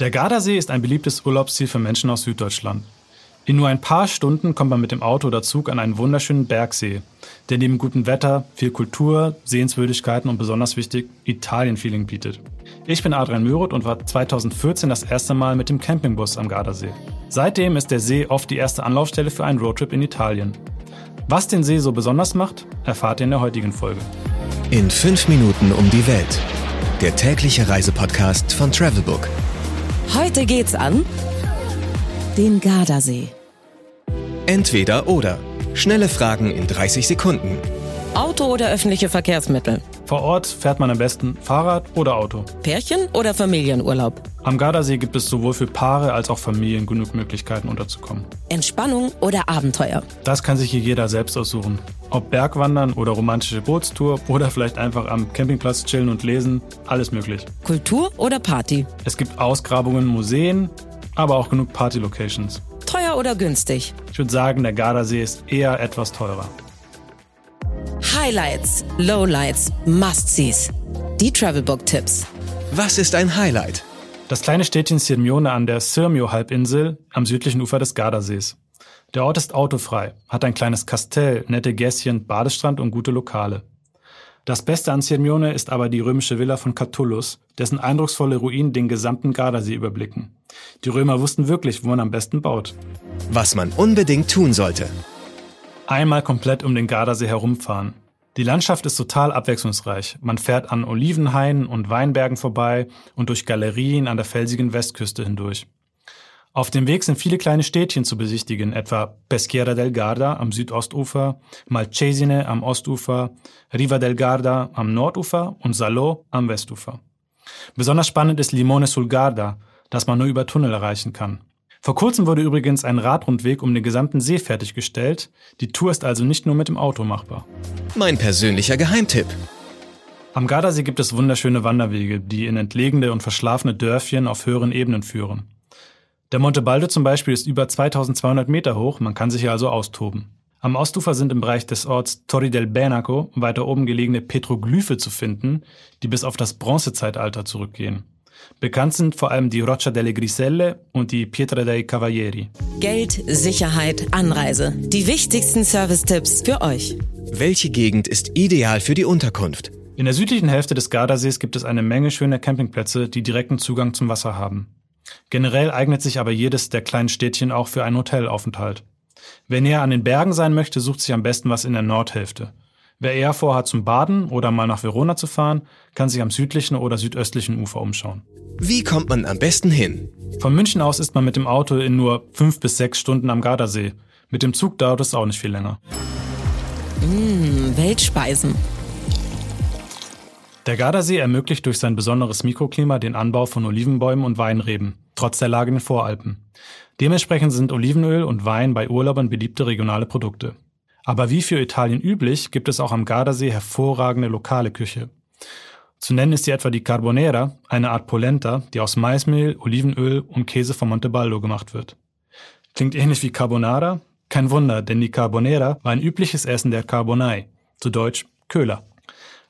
Der Gardasee ist ein beliebtes Urlaubsziel für Menschen aus Süddeutschland. In nur ein paar Stunden kommt man mit dem Auto oder Zug an einen wunderschönen Bergsee, der neben gutem Wetter, viel Kultur, Sehenswürdigkeiten und besonders wichtig Italien-Feeling bietet. Ich bin Adrian Müroth und war 2014 das erste Mal mit dem Campingbus am Gardasee. Seitdem ist der See oft die erste Anlaufstelle für einen Roadtrip in Italien. Was den See so besonders macht, erfahrt ihr in der heutigen Folge. In fünf Minuten um die Welt. Der tägliche Reisepodcast von Travelbook. Heute geht's an den Gardasee. Entweder oder. Schnelle Fragen in 30 Sekunden. Auto oder öffentliche Verkehrsmittel? Vor Ort fährt man am besten Fahrrad oder Auto. Pärchen oder Familienurlaub? Am Gardasee gibt es sowohl für Paare als auch Familien genug Möglichkeiten unterzukommen. Entspannung oder Abenteuer? Das kann sich hier jeder selbst aussuchen. Ob Bergwandern oder romantische Bootstour oder vielleicht einfach am Campingplatz chillen und lesen, alles möglich. Kultur oder Party? Es gibt Ausgrabungen, Museen, aber auch genug Party-Locations. Teuer oder günstig? Ich würde sagen, der Gardasee ist eher etwas teurer. Highlights, Lowlights, Must-Sees. Die Travelbook-Tipps. Was ist ein Highlight? Das kleine Städtchen Sirmione an der Sirmio-Halbinsel am südlichen Ufer des Gardasees. Der Ort ist autofrei, hat ein kleines Kastell, nette Gässchen, Badestrand und gute Lokale. Das Beste an Sirmione ist aber die römische Villa von Catullus, dessen eindrucksvolle Ruinen den gesamten Gardasee überblicken. Die Römer wussten wirklich, wo man am besten baut. Was man unbedingt tun sollte. Einmal komplett um den Gardasee herumfahren. Die Landschaft ist total abwechslungsreich. Man fährt an Olivenhainen und Weinbergen vorbei und durch Galerien an der felsigen Westküste hindurch. Auf dem Weg sind viele kleine Städtchen zu besichtigen, etwa Peschiera del Garda am Südostufer, Malcesine am Ostufer, Riva del Garda am Nordufer und Salò am Westufer. Besonders spannend ist Limone sul Garda, das man nur über Tunnel erreichen kann. Vor kurzem wurde übrigens ein Radrundweg um den gesamten See fertiggestellt. Die Tour ist also nicht nur mit dem Auto machbar. Mein persönlicher Geheimtipp. Am Gardasee gibt es wunderschöne Wanderwege, die in entlegene und verschlafene Dörfchen auf höheren Ebenen führen. Der Monte Baldo zum Beispiel ist über 2200 Meter hoch, man kann sich hier also austoben. Am Ostufer sind im Bereich des Orts Torri del Benaco weiter oben gelegene Petroglyphe zu finden, die bis auf das Bronzezeitalter zurückgehen. Bekannt sind vor allem die Roccia delle Griselle und die Pietra dei Cavalieri. Geld, Sicherheit, Anreise. Die wichtigsten Service-Tipps für euch. Welche Gegend ist ideal für die Unterkunft? In der südlichen Hälfte des Gardasees gibt es eine Menge schöner Campingplätze, die direkten Zugang zum Wasser haben. Generell eignet sich aber jedes der kleinen Städtchen auch für einen Hotelaufenthalt. Wer näher an den Bergen sein möchte, sucht sich am besten was in der Nordhälfte. Wer eher vorhat zum Baden oder mal nach Verona zu fahren, kann sich am südlichen oder südöstlichen Ufer umschauen. Wie kommt man am besten hin? Von München aus ist man mit dem Auto in nur fünf bis sechs Stunden am Gardasee. Mit dem Zug dauert es auch nicht viel länger. Mmh, Weltspeisen. Der Gardasee ermöglicht durch sein besonderes Mikroklima den Anbau von Olivenbäumen und Weinreben, trotz der Lage in den Voralpen. Dementsprechend sind Olivenöl und Wein bei Urlaubern beliebte regionale Produkte. Aber wie für Italien üblich, gibt es auch am Gardasee hervorragende lokale Küche. Zu nennen ist hier etwa die Carbonera, eine Art Polenta, die aus Maismehl, Olivenöl und Käse von Montebaldo gemacht wird. Klingt ähnlich wie Carbonara? Kein Wunder, denn die Carbonera war ein übliches Essen der Carbonai, zu Deutsch Köhler.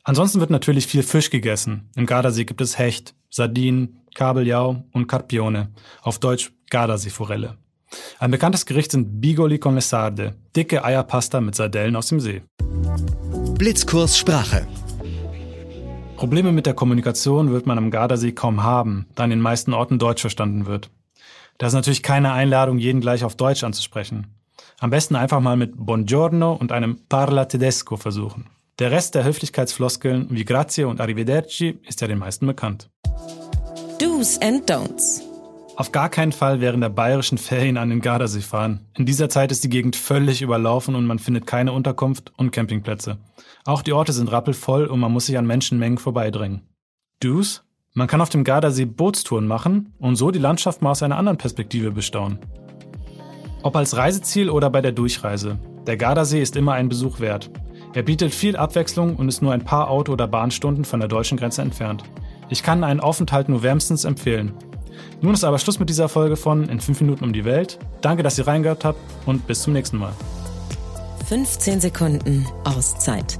Ansonsten wird natürlich viel Fisch gegessen. Im Gardasee gibt es Hecht, Sardinen, Kabeljau und Carpione, auf Deutsch Gardaseeforelle. Ein bekanntes Gericht sind Bigoli con le Sarde, dicke Eierpasta mit Sardellen aus dem See. Blitzkurs Sprache. Probleme mit der Kommunikation wird man am Gardasee kaum haben, da an den meisten Orten Deutsch verstanden wird. Das ist natürlich keine Einladung, jeden gleich auf Deutsch anzusprechen. Am besten einfach mal mit Buongiorno und einem Parla Tedesco versuchen. Der Rest der Höflichkeitsfloskeln wie Grazie und Arrivederci ist ja den meisten bekannt. Do's and Don'ts. Auf gar keinen Fall während der bayerischen Ferien an den Gardasee fahren. In dieser Zeit ist die Gegend völlig überlaufen und man findet keine Unterkunft und Campingplätze. Auch die Orte sind rappelvoll und man muss sich an Menschenmengen vorbeidrängen. Do's? Man kann auf dem Gardasee Bootstouren machen und so die Landschaft mal aus einer anderen Perspektive bestaunen. Ob als Reiseziel oder bei der Durchreise. Der Gardasee ist immer ein Besuch wert. Er bietet viel Abwechslung und ist nur ein paar Auto- oder Bahnstunden von der deutschen Grenze entfernt. Ich kann einen Aufenthalt nur wärmstens empfehlen. Nun ist aber Schluss mit dieser Folge von In 5 Minuten um die Welt. Danke, dass ihr reingehört habt und bis zum nächsten Mal. 15 Sekunden Auszeit.